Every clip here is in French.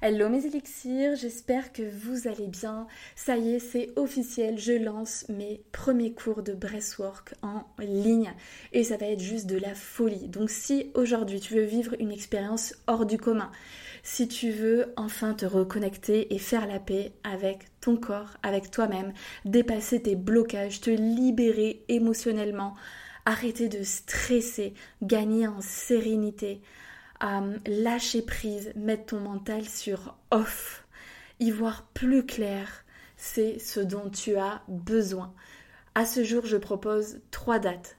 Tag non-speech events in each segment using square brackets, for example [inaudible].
Hello mes élixirs, j'espère que vous allez bien. Ça y est, c'est officiel, je lance mes premiers cours de breathwork en ligne et ça va être juste de la folie. Donc si aujourd'hui tu veux vivre une expérience hors du commun, si tu veux enfin te reconnecter et faire la paix avec ton corps, avec toi-même, dépasser tes blocages, te libérer émotionnellement, arrêter de stresser, gagner en sérénité, lâcher prise, mettre ton mental sur off, y voir plus clair, c'est ce dont tu as besoin. À ce jour, je propose trois dates.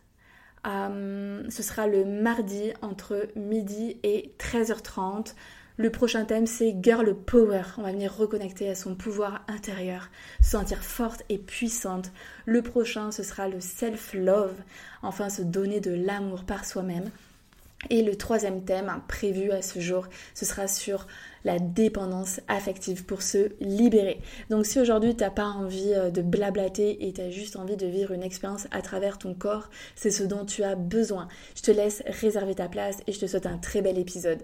Euh, ce sera le mardi entre midi et 13h30. Le prochain thème, c'est Girl Power. On va venir reconnecter à son pouvoir intérieur, se sentir forte et puissante. Le prochain, ce sera le self-love. Enfin, se donner de l'amour par soi-même. Et le troisième thème prévu à ce jour, ce sera sur la dépendance affective pour se libérer. Donc si aujourd'hui tu n'as pas envie euh, de blablater et tu as juste envie de vivre une expérience à travers ton corps, c'est ce dont tu as besoin. Je te laisse réserver ta place et je te souhaite un très bel épisode.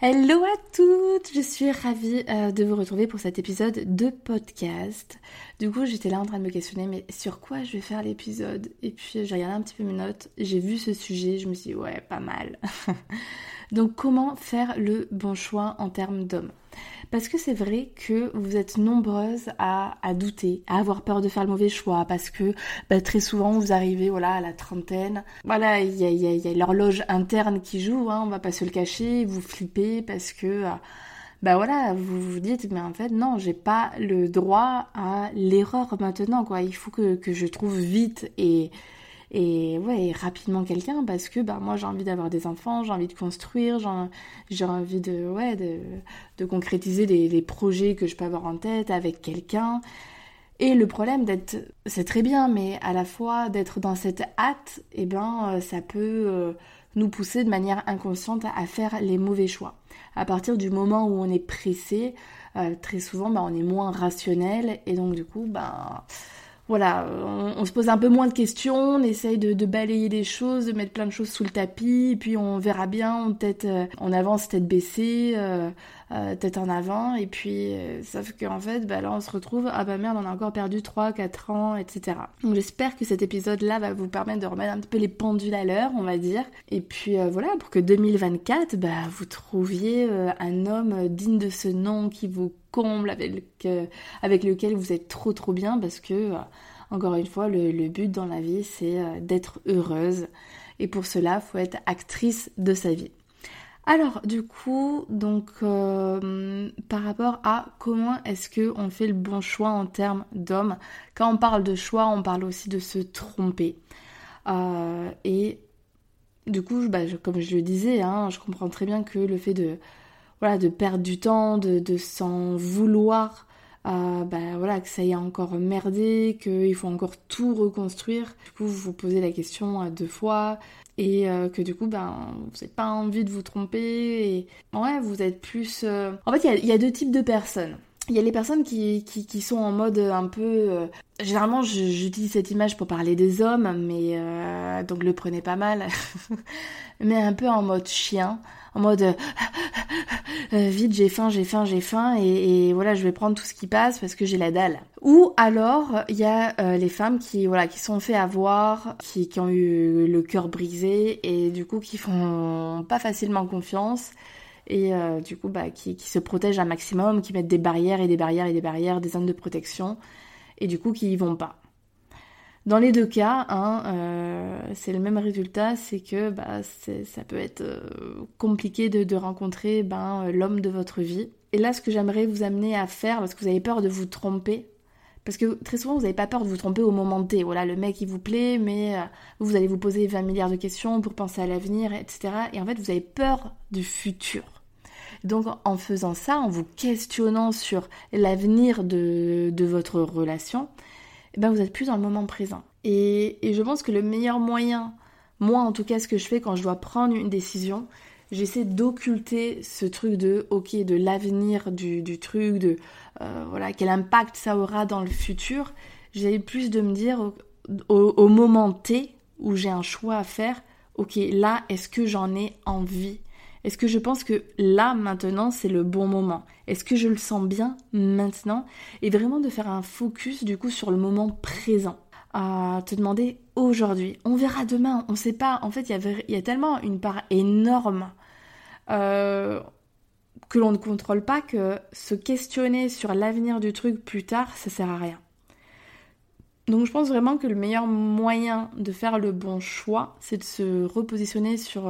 Hello à toutes, je suis ravie euh, de vous retrouver pour cet épisode de podcast. Du coup, j'étais là en train de me questionner, mais sur quoi je vais faire l'épisode? Et puis j'ai regardé un petit peu mes notes, j'ai vu ce sujet, je me suis dit ouais, pas mal. [laughs] Donc comment faire le bon choix en termes d'hommes? Parce que c'est vrai que vous êtes nombreuses à, douter, à avoir peur de faire le mauvais choix, parce que bah, très souvent vous arrivez voilà, à la trentaine, voilà, il y a, l'horloge interne qui joue, hein, on va pas se le cacher, vous flippez parce que... bah voilà, vous vous dites, mais en fait, non, j'ai pas le droit à l'erreur maintenant, quoi. Il faut que, que je trouve vite et, et ouais rapidement quelqu'un parce que bah moi j'ai envie d'avoir des enfants j'ai envie de construire j'ai envie de ouais de, de concrétiser les, projets que je peux avoir en tête avec quelqu'un. Et le problème d'être c'est très bien mais à la fois d'être dans cette hâte et eh ben euh, ça peut euh, nous pousser de manière inconsciente à faire les mauvais choix. À partir du moment où on est pressé euh, très souvent bah, on est moins rationnel et donc du coup bah voilà, on, se pose un peu moins de questions, on essaye de, balayer les choses, de mettre plein de choses sous le tapis, et puis on verra bien, on, tête, euh, on avance tête baissée, euh, euh, tête en avant, et puis sauf qu'en fait, bah, là on se retrouve, ah bah merde, on a encore perdu 3, 4 ans, etc. Donc j'espère que cet épisode-là va vous permettre de remettre un petit peu les pendules à l'heure, on va dire, et puis voilà, pour que 2024, bah, vous trouviez un homme digne de ce nom qui vous comble, avec, avec lequel vous êtes trop trop bien parce que, euh, encore une fois, le, but dans la vie, c'est euh, d'être heureuse. Et pour cela, faut être actrice de sa vie. Alors, du coup, donc, euh, par rapport à comment est-ce qu'on fait le bon choix en termes d'homme, quand on parle de choix, on parle aussi de se tromper. et du coup, bah, comme je le disais, hein, je comprends très bien que le fait de voilà, de perdre du temps, de, de s'en vouloir, euh, bah, voilà, que ça y est encore merdé, qu'il faut encore tout reconstruire. Du coup, vous vous posez la question euh, deux fois et euh, que du coup, ben, vous n'avez pas envie de vous tromper. Et ouais, vous êtes plus. En fait, il y a, deux types de personnes. Il y a les personnes qui, qui, sont en mode un peu... généralement, j'utilise cette image pour parler des hommes, mais donc le prenez pas mal. [laughs] mais un peu en mode chien en mode euh, euh, vite j'ai faim, j'ai faim, j'ai faim et, voilà je vais prendre tout ce qui passe parce que j'ai la dalle. Ou alors il y a euh, les femmes qui voilà qui sont fait avoir, qui, qui ont eu le cœur brisé et du coup qui font pas facilement confiance et du coup bah, qui, se protègent un maximum, qui mettent des barrières et des barrières et des barrières, des zones de protection et du coup qui y vont pas. Dans les deux cas, hein, euh, c'est le même résultat, c'est que bah, ça peut être euh, compliqué de, rencontrer ben, l'homme de votre vie. Et là, ce que j'aimerais vous amener à faire, parce que vous avez peur de vous tromper, Parce que très souvent, vous n'avez pas peur de vous tromper au moment T. Voilà, le mec, il vous plaît, mais euh, vous allez vous poser 20 milliards de questions pour penser à l'avenir, etc. Et en fait, vous avez peur du futur. Donc, en faisant ça, en vous questionnant sur l'avenir de, votre relation, eh ben, vous êtes plus dans le moment présent. Et, je pense que le meilleur moyen, moi en tout cas, ce que je fais quand je dois prendre une décision, j'essaie d'occulter ce truc de ok de l'avenir du, truc de euh, voilà quel impact ça aura dans le futur j'essaie plus de me dire au, moment T où j'ai un choix à faire ok là est-ce que j'en ai envie? Est-ce que je pense que là maintenant c'est le bon moment? Est-ce que je le sens bien maintenant? Et vraiment de faire un focus du coup sur le moment présent à te demander aujourd'hui. On verra demain, on ne sait pas. En fait, il y, a tellement une part énorme euh, que l'on ne contrôle pas que se questionner sur l'avenir du truc plus tard, ça sert à rien. Donc je pense vraiment que le meilleur moyen de faire le bon choix, c'est de se repositionner sur,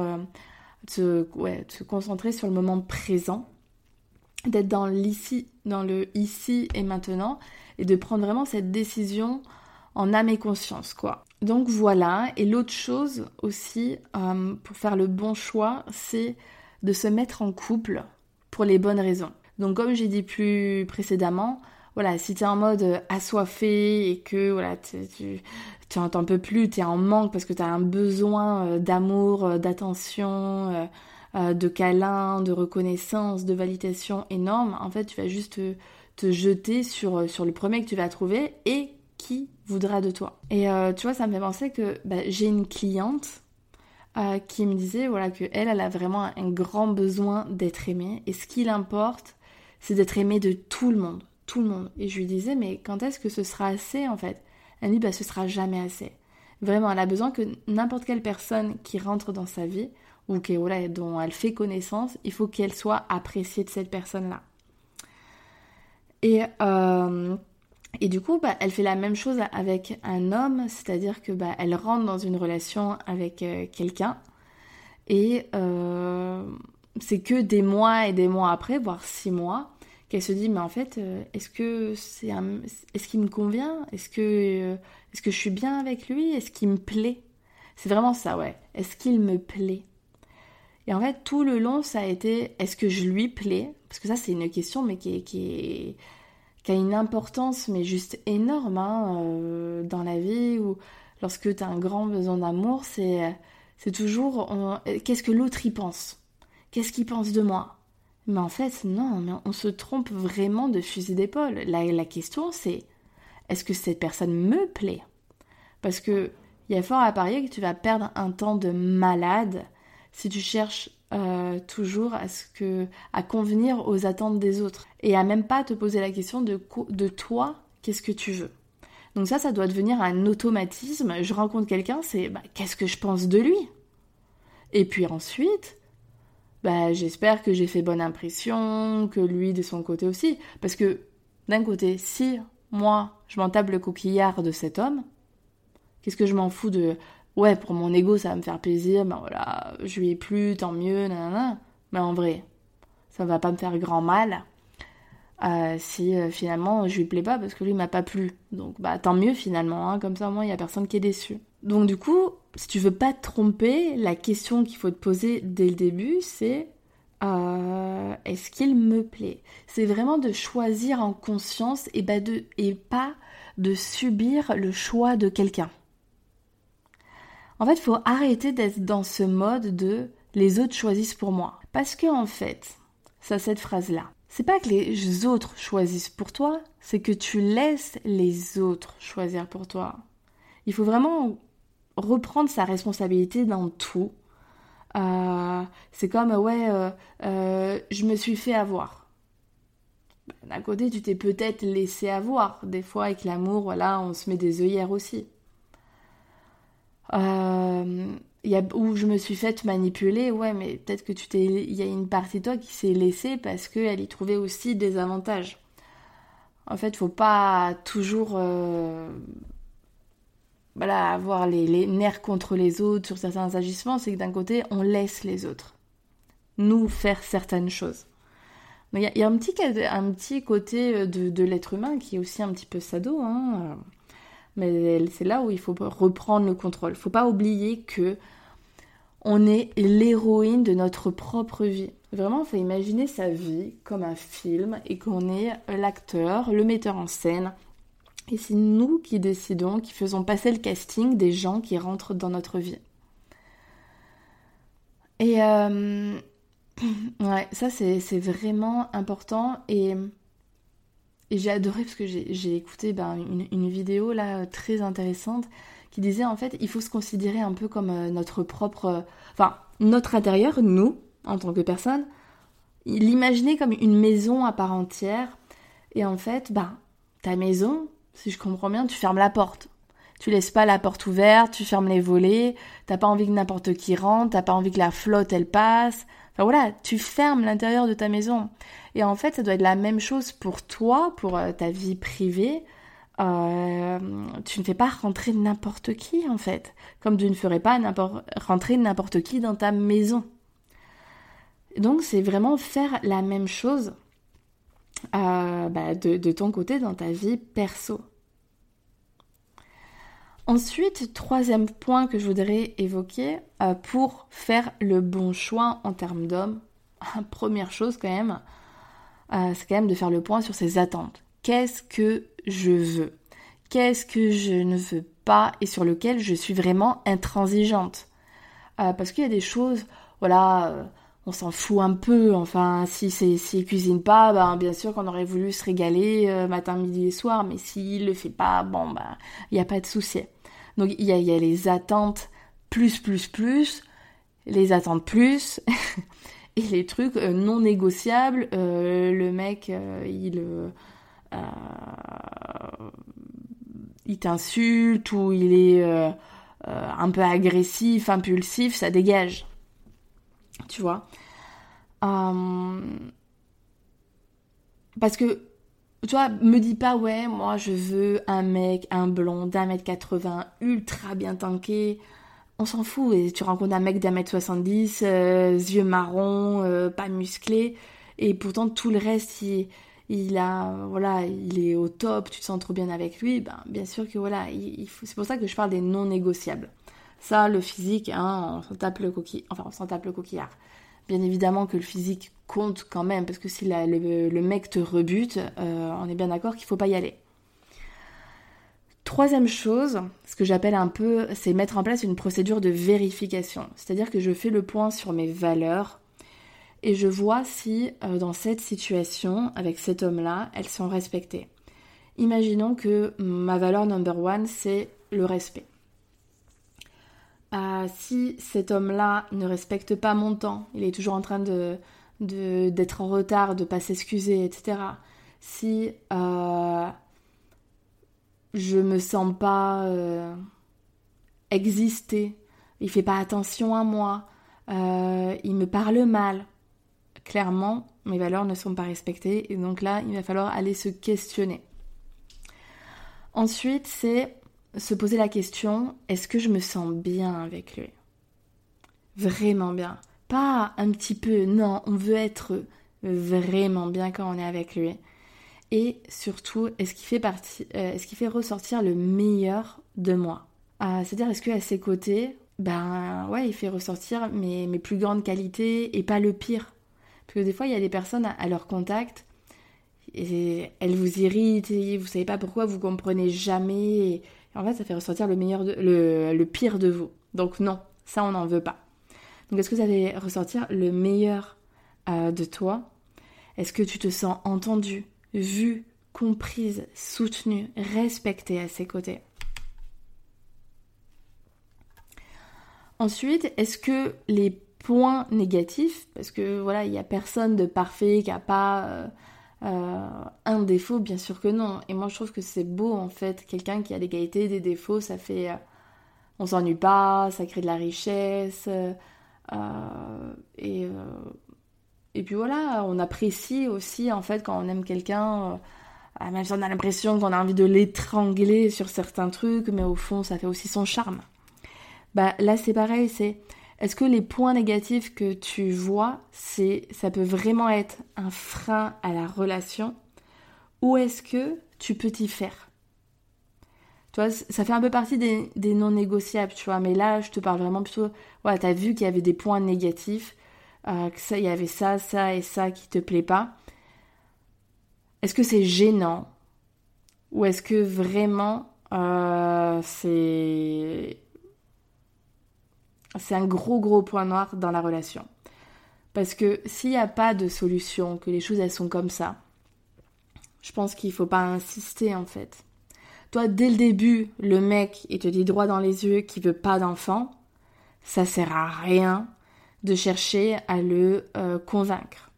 de, se, concentrer sur le moment présent, d'être dans l'ici, dans le ici et maintenant, et de prendre vraiment cette décision en âme et conscience, quoi. Donc voilà, et l'autre chose aussi, euh, pour faire le bon choix, c'est de se mettre en couple pour les bonnes raisons. Donc comme j'ai dit plus précédemment, voilà, si tu es en mode assoiffé et que voilà, tu n'en peux plus, tu es en manque parce que tu as un besoin euh, d'amour, euh, d'attention, de câlin, de reconnaissance, de validation énorme, en fait, tu vas juste te, jeter sur, le premier que tu vas trouver et qui voudra de toi. Et euh, tu vois, ça me fait penser que bah, j'ai une cliente euh, qui me disait voilà que elle, elle a vraiment un grand besoin d'être aimée et ce qui l'importe, c'est d'être aimée de tout le monde, le monde. Et je lui disais mais quand est-ce que ce sera assez en fait? Elle me dit bah ce sera jamais assez. Vraiment, elle a besoin que n'importe quelle personne qui rentre dans sa vie ou qui, voilà, dont elle fait connaissance, il faut qu'elle soit appréciée de cette personne-là. Et euh, et du coup, bah, elle fait la même chose avec un homme, c'est-à-dire que bah, elle rentre dans une relation avec euh, quelqu'un et euh, c'est que des mois et des mois après, voire six mois, qu'elle se dit mais en fait, euh, est-ce que c'est est-ce qu'il me convient? Est-ce que est-ce que je suis bien avec lui? Est-ce qu'il me plaît? C'est vraiment ça, ouais. Est-ce qu'il me plaît? Et en fait, tout le long, ça a été est-ce que je lui plais? Parce que ça, c'est une question, mais qui est qui a une importance mais juste énorme hein, euh, dans la vie ou lorsque tu as un grand besoin d'amour, c'est c'est toujours qu'est-ce que l'autre y pense? Qu'est-ce qu'il pense de moi? Mais en fait, non, mais on se trompe vraiment de fusil d'épaule. La, la question c'est est-ce que cette personne me plaît? Parce que il y a fort à parier que tu vas perdre un temps de malade si tu cherches euh, toujours à ce que à convenir aux attentes des autres et à même pas te poser la question de, toi qu'est-ce que tu veux? Donc ça ça doit devenir un automatisme. Je rencontre quelqu'un c'est bah, qu'est-ce que je pense de lui? Et puis ensuite bah, j'espère que j'ai fait bonne impression que lui de son côté aussi parce que d'un côté si moi je m'en tape le coquillard de cet homme qu'est-ce que je m'en fous de ouais, pour mon ego, ça va me faire plaisir, ben voilà, je lui ai plu, tant mieux, nanana. Mais en vrai, ça va pas me faire grand mal euh, si euh, finalement je lui plais pas parce que lui m'a pas plu. Donc bah tant mieux finalement, hein, comme ça au moins il y a personne qui est déçu. Donc du coup, si tu veux pas te tromper, la question qu'il faut te poser dès le début, c'est euh, est-ce qu'il me plaît? C'est vraiment de choisir en conscience et, bah de, et pas de subir le choix de quelqu'un. En fait, il faut arrêter d'être dans ce mode de les autres choisissent pour moi. Parce que en fait, ça cette phrase-là. C'est pas que les autres choisissent pour toi, c'est que tu laisses les autres choisir pour toi. Il faut vraiment reprendre sa responsabilité dans tout. Euh, c'est comme, ouais, euh, euh, je me suis fait avoir. D'un côté, tu t'es peut-être laissé avoir. Des fois, avec l'amour, voilà, on se met des œillères aussi. Y a, où je me suis faite manipuler, ouais, mais peut-être que tu t'es, il y a une partie de toi qui s'est laissée parce qu'elle y trouvait aussi des avantages. En fait, faut pas toujours, voilà, avoir les, les, nerfs contre les autres sur certains agissements. C'est que d'un côté, on laisse les autres nous faire certaines choses. Il y, a un petit, un petit côté de, de l'être humain qui est aussi un petit peu sado, hein. mais c'est là où il faut reprendre le contrôle. Il faut pas oublier que on est l'héroïne de notre propre vie. Vraiment, faut imaginer sa vie comme un film et qu'on est l'acteur, le metteur en scène. Et c'est nous qui décidons, qui faisons passer le casting des gens qui rentrent dans notre vie. Et euh, [clears throat] ouais, ça c'est vraiment important. Et, j'ai adoré parce que j'ai écouté ben, une, une, vidéo là très intéressante qui disait en fait il faut se considérer un peu comme euh, notre propre... Enfin, notre intérieur, nous, en tant que personne, l'imaginer comme une maison à part entière. Et en fait, bah, ta maison, si je comprends bien, tu fermes la porte. Tu laisses pas la porte ouverte, tu fermes les volets, t'as pas envie que n'importe qui rentre, t'as pas envie que la flotte elle passe. Enfin voilà, tu fermes l'intérieur de ta maison. Et en fait, ça doit être la même chose pour toi, pour euh, ta vie privée. Euh, tu ne fais pas rentrer n'importe qui en fait, comme tu ne ferais pas rentrer n'importe qui dans ta maison. Donc c'est vraiment faire la même chose euh, bah, de, ton côté dans ta vie perso. Ensuite, troisième point que je voudrais évoquer euh, pour faire le bon choix en termes d'homme, [laughs] première chose quand même, euh, c'est quand même de faire le point sur ses attentes. Qu'est-ce que je veux? Qu'est-ce que je ne veux pas et sur lequel je suis vraiment intransigeante? Parce qu'il y a des choses, voilà, on s'en fout un peu. Enfin, si c'est s'il cuisine pas, ben bien sûr qu'on aurait voulu se régaler euh, matin, midi et soir, mais s'il le fait pas, bon ben il n'y a pas de souci. Donc il y a, les attentes plus plus plus, les attentes plus [laughs] et les trucs euh, non négociables. Euh, le mec, il il t'insulte ou il est un peu agressif, impulsif, ça dégage tu vois? Euh, parce que, tu vois, me dis pas, ouais, moi je veux un mec, un blond d'un mètre 80, ultra bien tanké. On s'en fout. Et tu rencontres un mec d'un mètre 70, euh, yeux marrons, euh, pas musclé. Et pourtant, tout le reste, il, il, a, voilà, il est au top, tu te sens trop bien avec lui. Ben, bien sûr que voilà, il, c'est pour ça que je parle des non négociables. Ça, le physique, hein, on tape le coquille, enfin on s'en tape le coquillard. Bien évidemment que le physique compte quand même, parce que si le, mec te rebute, euh, on est bien d'accord qu'il faut pas y aller. Troisième chose, ce que j'appelle un peu, c'est mettre en place une procédure de vérification. C'est-à-dire que je fais le point sur mes valeurs et je vois si euh, dans cette situation, avec cet homme-là, elles sont respectées. Imaginons que ma valeur number one, c'est le respect. Ah, si cet homme-là ne respecte pas mon temps, il est toujours en train de d'être en retard, de pas s'excuser, etc. Si euh, je me sens pas euh, exister, il fait pas attention à moi, euh, il me parle mal, clairement mes valeurs ne sont pas respectées et donc là il va falloir aller se questionner. Ensuite c'est se poser la question, est-ce que je me sens bien avec lui? Vraiment bien. Pas un petit peu, non, on veut être vraiment bien quand on est avec lui. Et surtout, est-ce qu'il fait, euh, ressortir le meilleur de moi? Euh, C'est-à-dire, est-ce qu'à ses côtés, ben ouais, il fait ressortir mes, mes, plus grandes qualités et pas le pire? Parce que des fois, il y a des personnes à, leur contact, et elles vous irritent, et vous savez pas pourquoi, vous comprenez jamais, en fait, ça fait ressortir le, meilleur le, pire de vous. Donc non, ça, on n'en veut pas. Donc est-ce que ça fait ressortir le meilleur euh, de toi? Est-ce que tu te sens entendue, vue, comprise, soutenue, respectée à ses côtés? Ensuite, est-ce que les points négatifs, parce que voilà, il n'y a personne de parfait qui n'a pas euh, euh, un défaut, bien sûr que non. Et moi, je trouve que c'est beau, en fait. Quelqu'un qui a des qualités, des défauts, ça fait. Euh, on s'ennuie pas, ça crée de la richesse. Euh, et, et puis voilà, on apprécie aussi, en fait, quand on aime quelqu'un. même si on a l'impression qu'on a envie de l'étrangler sur certains trucs, mais au fond, ça fait aussi son charme. Bah là, c'est pareil, c'est. Est-ce que les points négatifs que tu vois, c'est, ça peut vraiment être un frein à la relation ou est-ce que tu peux t'y faire? Tu vois, ça fait un peu partie des, non négociables, tu vois, mais là, je te parle vraiment plutôt, voilà, t'as vu qu'il y avait des points négatifs, euh, y avait ça, ça et ça qui te plaît pas. Est-ce que c'est gênant ou est-ce que vraiment euh, c'est c'est un gros gros point noir dans la relation. Parce que s'il n'y a pas de solution, que les choses elles sont comme ça, je pense qu'il faut pas insister en fait. Toi, dès le début, le mec, il te dit droit dans les yeux qu'il veut pas d'enfant, ça sert à rien de chercher à le euh, convaincre.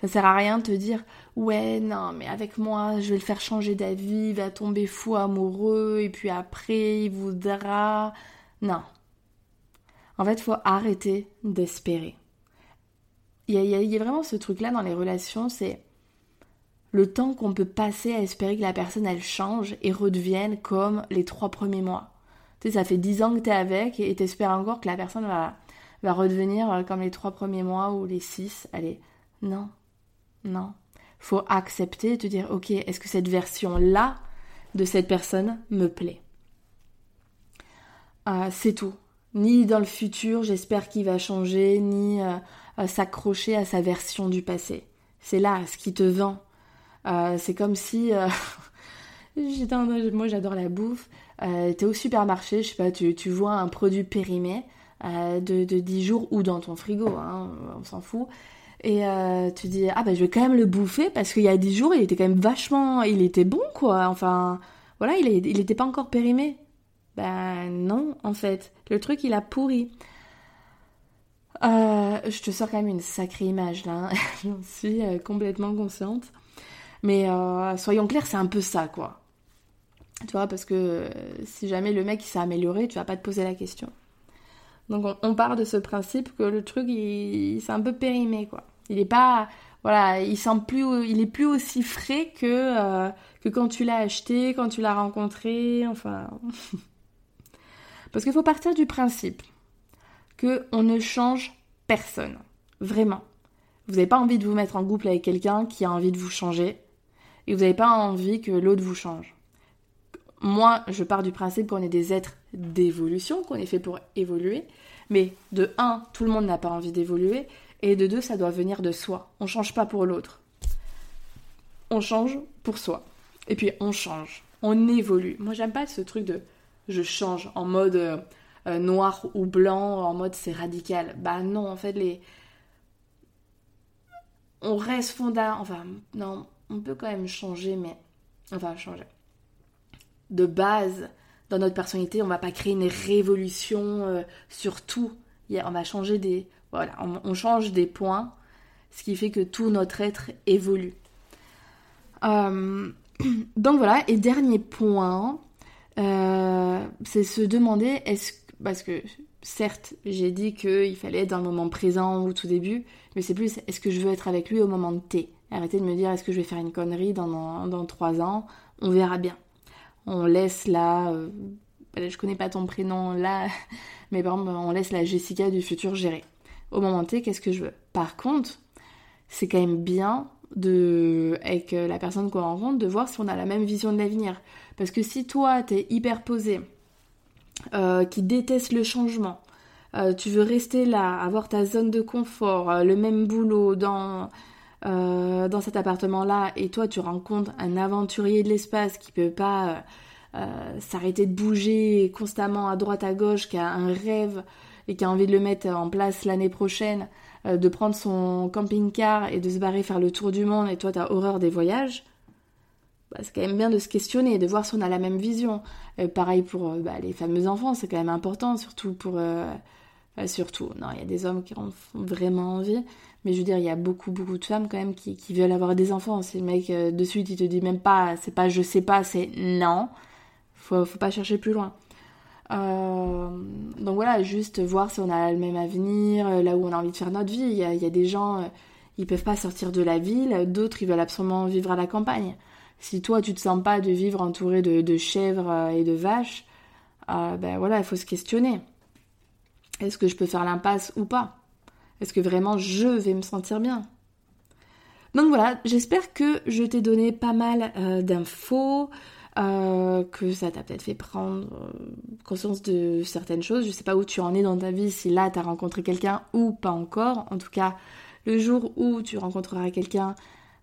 Ça sert à rien de te dire ouais non mais avec moi je vais le faire changer d'avis, il va tomber fou amoureux et puis après il voudra. Non, en fait, faut arrêter d'espérer. Il y, a, vraiment ce truc-là dans les relations, c'est le temps qu'on peut passer à espérer que la personne, elle change et redevienne comme les trois premiers mois. Tu sais, ça fait dix ans que tu es avec et t'espères encore que la personne va, va redevenir euh, comme les trois premiers mois ou les six. Allez, non, non. Faut accepter et te dire, ok, est-ce que cette version-là de cette personne me plaît? Euh, C'est tout ni dans le futur, j'espère qu'il va changer, ni euh, s'accrocher à sa version du passé. C'est là ce qui te vend. Euh, c'est comme si. Euh, [laughs] moi, j'adore la bouffe. T'es au supermarché, je sais pas, tu, vois un produit périmé de, de 10 jours ou dans ton frigo, hein, on s'en fout. Et tu dis, ah bah je vais quand même le bouffer parce qu'il y a 10 jours, il était quand même vachement. Il était bon, quoi. Enfin, voilà, il n'était pas encore périmé. Ben non, en fait. Le truc, il a pourri. Euh, je te sors quand même une sacrée image là, hein. [laughs] j'en suis euh, complètement consciente. Mais euh, soyons clairs, c'est un peu ça quoi. Tu vois, parce que si jamais le mec s'est amélioré, tu vas pas te poser la question. Donc on, part de ce principe que le truc, il, c'est un peu périmé quoi. Il est pas, voilà, il plus, il est plus aussi frais que quand tu l'as acheté, quand tu l'as rencontré, enfin. [laughs] Parce qu'il faut partir du principe que on ne change personne. Vraiment. Vous n'avez pas envie de vous mettre en couple avec quelqu'un qui a envie de vous changer. Et vous n'avez pas envie que l'autre vous change. Moi, je pars du principe qu'on est des êtres d'évolution, qu'on est fait pour évoluer. Mais de un, tout le monde n'a pas envie d'évoluer. Et de deux, ça doit venir de soi. On change pas pour l'autre. On change pour soi. Et puis on change. On évolue. Moi, j'aime pas ce truc de je change en mode euh, euh, noir ou blanc, en mode c'est radical. Bah non, en fait, les. On reste fonda. Enfin, non, on peut quand même changer, mais. Enfin, changer. De base, dans notre personnalité, on va pas créer une révolution euh, sur tout. On va changer des. Voilà, on, change des points, ce qui fait que tout notre être évolue. [clears throat] donc voilà, et dernier point, euh, c'est se demander est-ce parce que certes j'ai dit qu'il fallait être dans le moment présent au tout début, mais c'est plus est-ce que je veux être avec lui au moment de T? Arrêtez de me dire est-ce que je vais faire une connerie dans, dans, 3 ans, on verra bien. On laisse là, euh, je connais pas ton prénom là, [laughs] mais par exemple on laisse la Jessica du futur gérer. Au moment T, qu'est-ce que je veux? Par contre, c'est quand même bien de, avec euh, la personne qu'on rencontre, de voir si on a la même vision de l'avenir. Parce que si toi, t'es hyper posé, euh, qui déteste le changement, euh, tu veux rester là, avoir ta zone de confort, le même boulot dans, dans cet appartement-là, et toi, tu rencontres un aventurier de l'espace qui peut pas s'arrêter de bouger constamment à droite à gauche, qui a un rêve et qui a envie de le mettre en place l'année prochaine, euh, de prendre son camping-car et de se barrer faire le tour du monde et toi t'as horreur des voyages, bah, c'est quand même bien de se questionner de voir si on a la même vision. Euh, pareil pour euh, bah, les fameux enfants, c'est quand même important, surtout pour... surtout, non, il y a des hommes qui ont vraiment envie, mais je veux dire, il y a beaucoup, beaucoup de femmes quand même qui, veulent avoir des enfants. Si le mec de suite il te dit même pas, c'est pas je sais pas, c'est non, faut, faut pas chercher plus loin. Euh, donc voilà, juste voir si on a le même avenir, euh, là où on a envie de faire notre vie. Il y a, des gens, euh, ils peuvent pas sortir de la ville, d'autres, ils veulent absolument vivre à la campagne. Si toi, tu te sens pas de vivre entouré de, chèvres et de vaches, ben voilà, il faut se questionner. Est-ce que je peux faire l'impasse ou pas? Est-ce que vraiment je vais me sentir bien? Donc voilà, j'espère que je t'ai donné pas mal euh, d'infos, euh, que ça t'a peut-être fait prendre euh, conscience de certaines choses. Je sais pas où tu en es dans ta vie, si là tu as rencontré quelqu'un ou pas encore. En tout cas, le jour où tu rencontreras quelqu'un,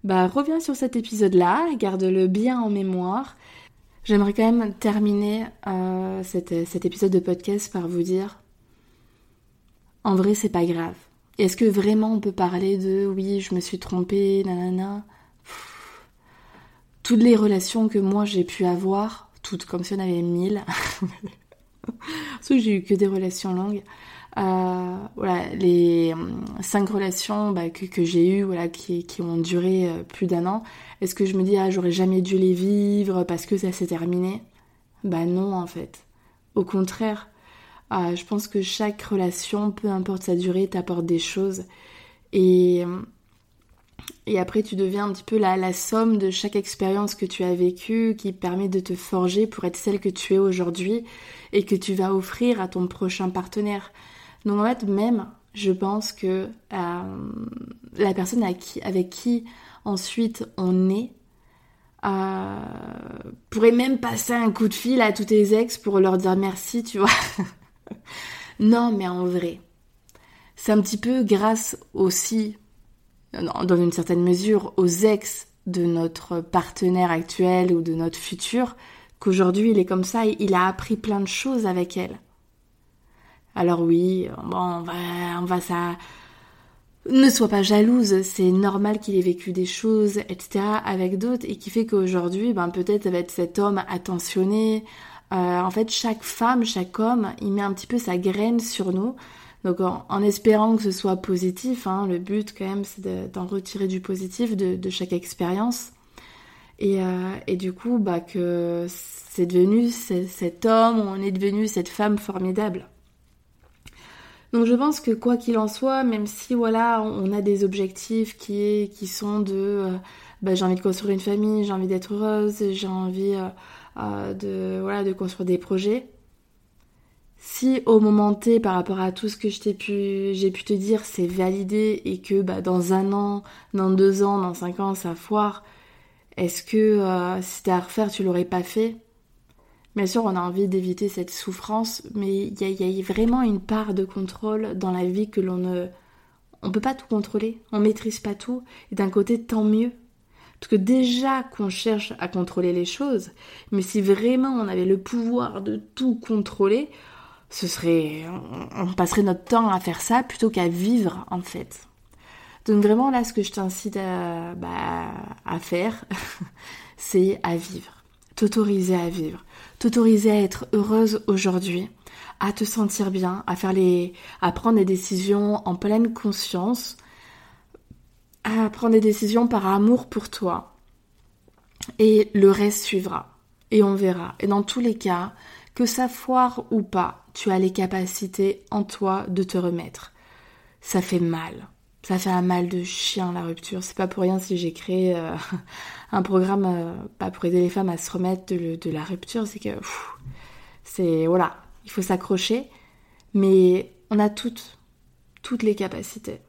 bah reviens sur cet épisode-là, garde-le bien en mémoire. J'aimerais quand même terminer euh, cet, épisode de podcast par vous dire, en vrai c'est pas grave. Est-ce que vraiment on peut parler de oui je me suis trompée, nanana? Toutes les relations que moi j'ai pu avoir, toutes comme si on avait mille, [laughs] que j'ai eu que des relations longues, euh, voilà, les euh, cinq relations bah, que, j'ai eues, voilà, qui, ont duré euh, plus d'un an, est-ce que je me dis, ah, j'aurais jamais dû les vivre parce que ça s'est terminé? Bah non, en fait. Au contraire, je pense que chaque relation, peu importe sa durée, t'apporte des choses. Et, et après, tu deviens un petit peu la, la somme de chaque expérience que tu as vécue qui permet de te forger pour être celle que tu es aujourd'hui et que tu vas offrir à ton prochain partenaire. Donc en fait, même, je pense que euh, la personne avec qui, ensuite on est euh, pourrait même passer un coup de fil à tous tes ex pour leur dire merci, tu vois. [laughs] non, mais en vrai, c'est un petit peu grâce aussi, dans une certaine mesure, aux ex de notre partenaire actuel ou de notre futur, qu'aujourd'hui il est comme ça, il a appris plein de choses avec elle. Alors oui, bon, on va, on va ça. Ne sois pas jalouse, c'est normal qu'il ait vécu des choses, etc. avec d'autres et qui fait qu'aujourd'hui, ben peut-être ça va être cet homme attentionné. Euh, en fait, chaque femme, chaque homme, il met un petit peu sa graine sur nous. Donc en, espérant que ce soit positif, hein, le but quand même c'est d'en retirer du positif de, chaque expérience. Et, euh, et, du coup, bah, que c'est devenu cet homme, on est devenu cette femme formidable. Donc je pense que quoi qu'il en soit, même si voilà, on a des objectifs qui, qui sont de euh, bah, j'ai envie de construire une famille, j'ai envie d'être heureuse, j'ai envie euh, euh, de, voilà, de construire des projets. Si au moment T, par rapport à tout ce que j'ai pu, pu te dire, c'est validé et que bah, dans un an, dans deux ans, dans cinq ans, ça foire, est-ce que si c'était à refaire, tu l'aurais pas fait? Bien sûr, on a envie d'éviter cette souffrance, mais il y, a vraiment une part de contrôle dans la vie que l'on ne... On peut pas tout contrôler, on maîtrise pas tout, et d'un côté, tant mieux. Parce que déjà qu'on cherche à contrôler les choses, mais si vraiment on avait le pouvoir de tout contrôler, ce serait... On passerait notre temps à faire ça plutôt qu'à vivre, en fait. Donc vraiment, là, ce que je t'incite à, bah, à faire, [laughs] c'est à vivre. T'autoriser à vivre t'autoriser à être heureuse aujourd'hui, à te sentir bien, à faire les, à prendre des décisions en pleine conscience, à prendre des décisions par amour pour toi. Et le reste suivra. Et on verra. Et dans tous les cas, que ça foire ou pas, tu as les capacités en toi de te remettre. Ça fait mal. Ça fait un mal de chien la rupture. C'est pas pour rien si j'ai créé euh, [laughs] un programme euh, pas pour aider les femmes à se remettre de, la rupture. C'est que c'est voilà, il faut s'accrocher, mais on a toutes, toutes les capacités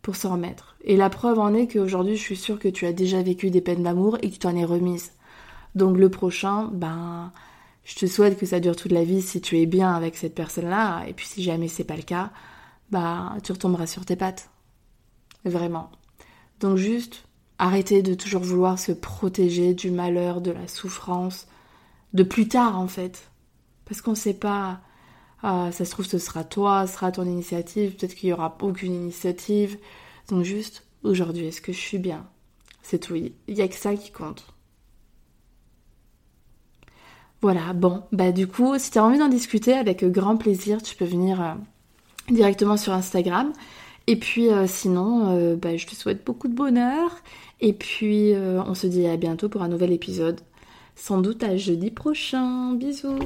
pour s'en remettre. Et la preuve en est qu'aujourd'hui, je suis sûre que tu as déjà vécu des peines d'amour et que tu t'en es remise. Donc le prochain, ben, je te souhaite que ça dure toute la vie si tu es bien avec cette personne-là. Et puis si jamais c'est pas le cas, bah tu retomberas sur tes pattes. Vraiment. Donc juste arrêter de toujours vouloir se protéger du malheur, de la souffrance, de plus tard en fait. Parce qu'on sait pas, ah, ça se trouve ce sera toi, ce sera ton initiative, peut-être qu'il y aura aucune initiative. Donc juste aujourd'hui, est-ce que je suis bien? C'est tout, il y a que ça qui compte. Voilà, bon, bah du coup, si tu as envie d'en discuter avec grand plaisir, tu peux venir euh, directement sur Instagram. Et puis euh, sinon, euh, bah, je te souhaite beaucoup de bonheur. Et puis euh, on se dit à bientôt pour un nouvel épisode. Sans doute à jeudi prochain. Bisous